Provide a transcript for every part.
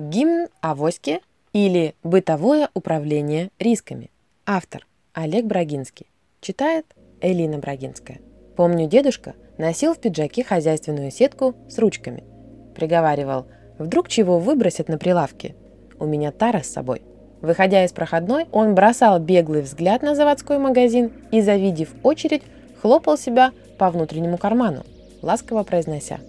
Гимн авоське или бытовое управление рисками. Автор Олег Брагинский. Читает Элина Брагинская. Помню, дедушка носил в пиджаке хозяйственную сетку с ручками. Приговаривал, вдруг чего выбросят на прилавке. У меня тара с собой. Выходя из проходной, он бросал беглый взгляд на заводской магазин и, завидев очередь, хлопал себя по внутреннему карману, ласково произнося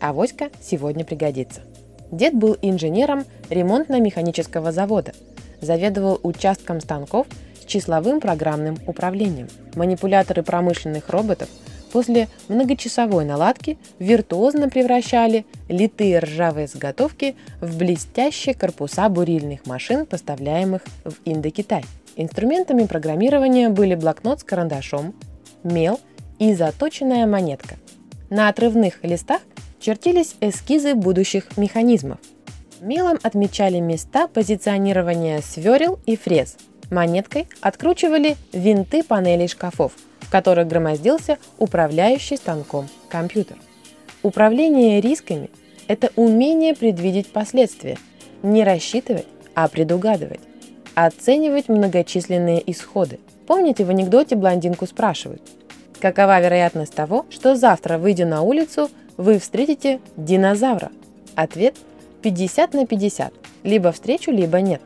«Авоська сегодня пригодится». Дед был инженером ремонтно-механического завода, заведовал участком станков с числовым программным управлением. Манипуляторы промышленных роботов после многочасовой наладки виртуозно превращали литые ржавые заготовки в блестящие корпуса бурильных машин, поставляемых в Индокитай. Инструментами программирования были блокнот с карандашом, мел и заточенная монетка. На отрывных листах чертились эскизы будущих механизмов. Мелом отмечали места позиционирования сверел и фрез. Монеткой откручивали винты панелей шкафов, в которых громоздился управляющий станком компьютер. Управление рисками – это умение предвидеть последствия, не рассчитывать, а предугадывать, оценивать многочисленные исходы. Помните, в анекдоте блондинку спрашивают, какова вероятность того, что завтра, выйдя на улицу, вы встретите динозавра? Ответ 50 на 50. Либо встречу, либо нет.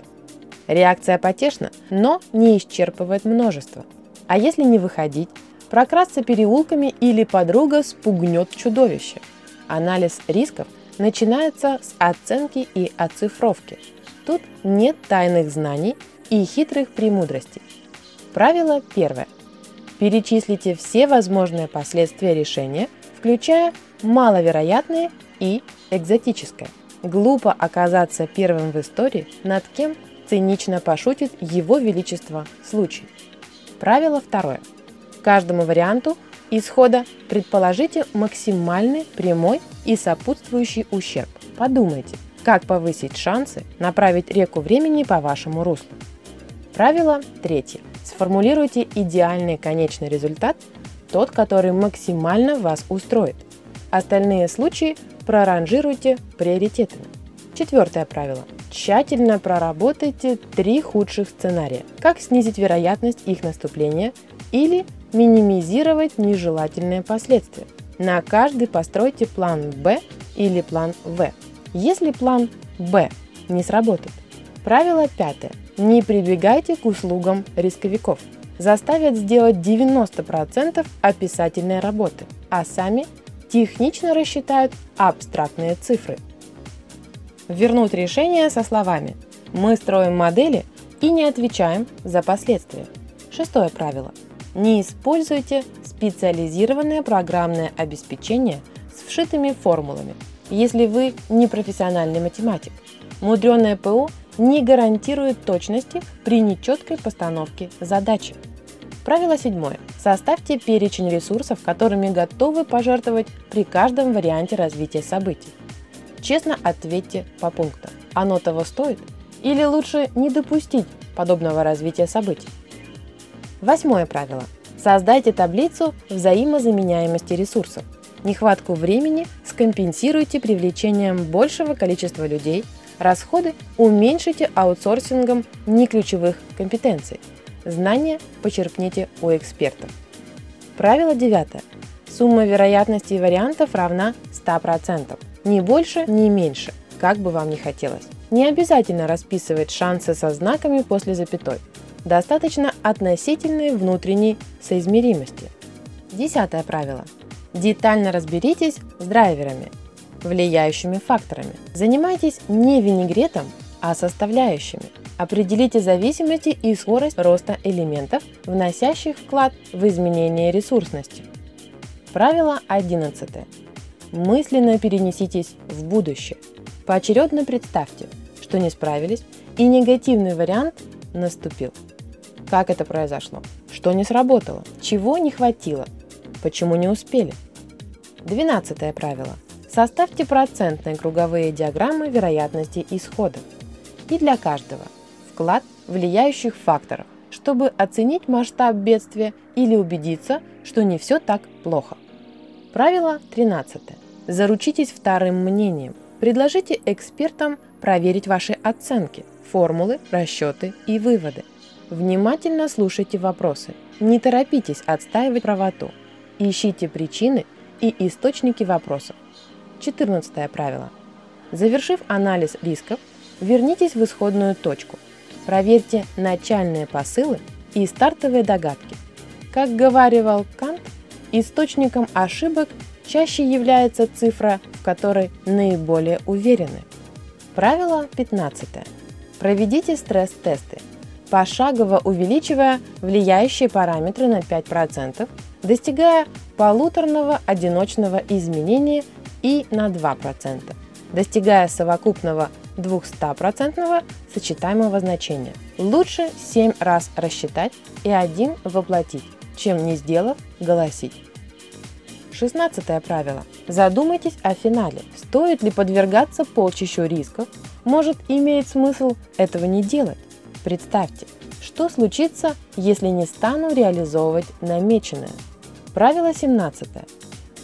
Реакция потешна, но не исчерпывает множество. А если не выходить, прокрасться переулками или подруга спугнет чудовище? Анализ рисков начинается с оценки и оцифровки. Тут нет тайных знаний и хитрых премудростей. Правило первое. Перечислите все возможные последствия решения, включая маловероятные и экзотическое. Глупо оказаться первым в истории, над кем цинично пошутит его величество случай. Правило второе. Каждому варианту исхода предположите максимальный прямой и сопутствующий ущерб. Подумайте, как повысить шансы направить реку времени по вашему руслу. Правило третье. Сформулируйте идеальный конечный результат, тот, который максимально вас устроит – Остальные случаи проранжируйте приоритетами. Четвертое правило. Тщательно проработайте три худших сценария. Как снизить вероятность их наступления или минимизировать нежелательные последствия. На каждый постройте план Б или план В. Если план Б не сработает. Правило пятое. Не прибегайте к услугам рисковиков. Заставят сделать 90% описательной работы, а сами технично рассчитают абстрактные цифры. Вернуть решение со словами «Мы строим модели и не отвечаем за последствия». Шестое правило. Не используйте специализированное программное обеспечение с вшитыми формулами, если вы не профессиональный математик. Мудреное ПО не гарантирует точности при нечеткой постановке задачи. Правило седьмое. Составьте перечень ресурсов, которыми готовы пожертвовать при каждом варианте развития событий. Честно ответьте по пунктам. Оно того стоит? Или лучше не допустить подобного развития событий? Восьмое правило. Создайте таблицу взаимозаменяемости ресурсов. Нехватку времени скомпенсируйте привлечением большего количества людей, расходы уменьшите аутсорсингом неключевых компетенций – Знания почерпните у экспертов. Правило девятое. Сумма вероятностей вариантов равна 100%. Ни больше, ни меньше, как бы вам ни хотелось. Не обязательно расписывать шансы со знаками после запятой. Достаточно относительной внутренней соизмеримости. Десятое правило. Детально разберитесь с драйверами, влияющими факторами. Занимайтесь не винегретом, а составляющими. Определите зависимости и скорость роста элементов, вносящих вклад в изменение ресурсности. Правило 11. Мысленно перенеситесь в будущее. Поочередно представьте, что не справились, и негативный вариант наступил. Как это произошло? Что не сработало? Чего не хватило? Почему не успели? Двенадцатое правило. Составьте процентные круговые диаграммы вероятности исхода. И для каждого – вклад влияющих факторов, чтобы оценить масштаб бедствия или убедиться, что не все так плохо. Правило 13. Заручитесь вторым мнением. Предложите экспертам проверить ваши оценки, формулы, расчеты и выводы. Внимательно слушайте вопросы. Не торопитесь отстаивать правоту. Ищите причины и источники вопросов. 14 правило. Завершив анализ рисков, вернитесь в исходную точку. Проверьте начальные посылы и стартовые догадки. Как говаривал Кант, источником ошибок чаще является цифра, в которой наиболее уверены. Правило 15. Проведите стресс-тесты, пошагово увеличивая влияющие параметры на 5%, достигая полуторного одиночного изменения и на 2%, достигая совокупного 200% сочетаемого значения. Лучше 7 раз рассчитать и один воплотить, чем не сделав голосить. 16 правило. Задумайтесь о финале. Стоит ли подвергаться полчищу рисков? Может, имеет смысл этого не делать? Представьте, что случится, если не стану реализовывать намеченное? Правило 17.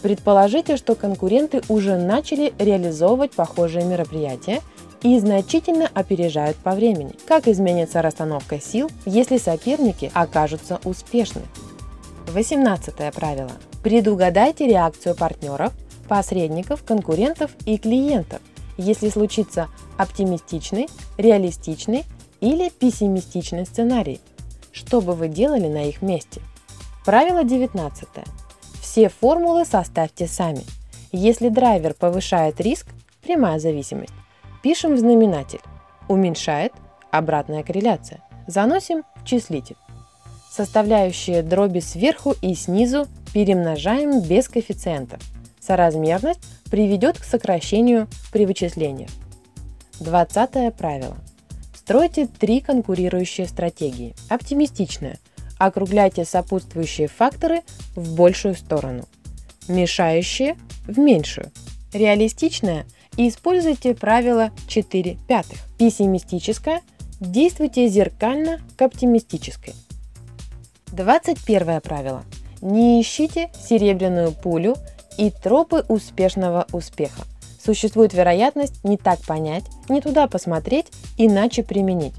Предположите, что конкуренты уже начали реализовывать похожие мероприятия и значительно опережают по времени. Как изменится расстановка сил, если соперники окажутся успешны? 18 правило. Предугадайте реакцию партнеров, посредников, конкурентов и клиентов, если случится оптимистичный, реалистичный или пессимистичный сценарий. Что бы вы делали на их месте? Правило 19. Все формулы составьте сами. Если драйвер повышает риск, прямая зависимость, пишем в знаменатель. Уменьшает – обратная корреляция. Заносим в числитель. Составляющие дроби сверху и снизу перемножаем без коэффициентов. Соразмерность приведет к сокращению при вычислениях. 20 правило. Стройте три конкурирующие стратегии. Оптимистичная. Округляйте сопутствующие факторы в большую сторону. Мешающие – в меньшую. Реалистичная – используйте правило 4 пятых. Пессимистическая – действуйте зеркально к оптимистической. 21 правило. Не ищите серебряную пулю и тропы успешного успеха. Существует вероятность не так понять, не туда посмотреть, иначе применить.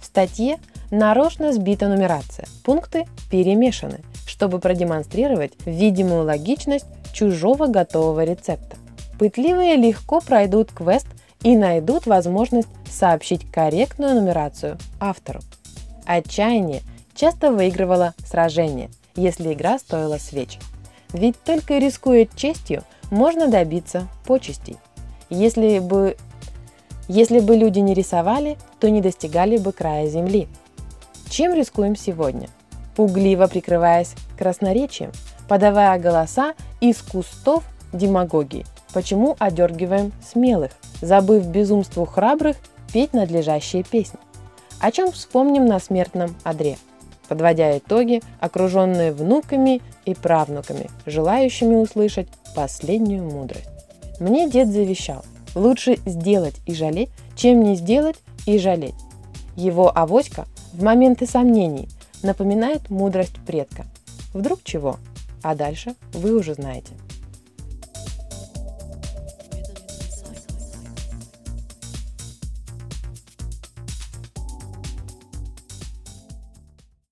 В статье нарочно сбита нумерация, пункты перемешаны, чтобы продемонстрировать видимую логичность чужого готового рецепта. Пытливые легко пройдут квест и найдут возможность сообщить корректную нумерацию автору. Отчаяние часто выигрывало сражение, если игра стоила свеч. Ведь только рискуя честью, можно добиться почестей. Если бы, если бы люди не рисовали, то не достигали бы края земли. Чем рискуем сегодня? Пугливо прикрываясь красноречием, подавая голоса из кустов демагогии. Почему одергиваем смелых, забыв безумству храбрых петь надлежащие песни? О чем вспомним на смертном одре? Подводя итоги, окруженные внуками и правнуками, желающими услышать последнюю мудрость. Мне дед завещал, лучше сделать и жалеть, чем не сделать и жалеть. Его авоська в моменты сомнений напоминает мудрость предка. Вдруг чего? А дальше вы уже знаете.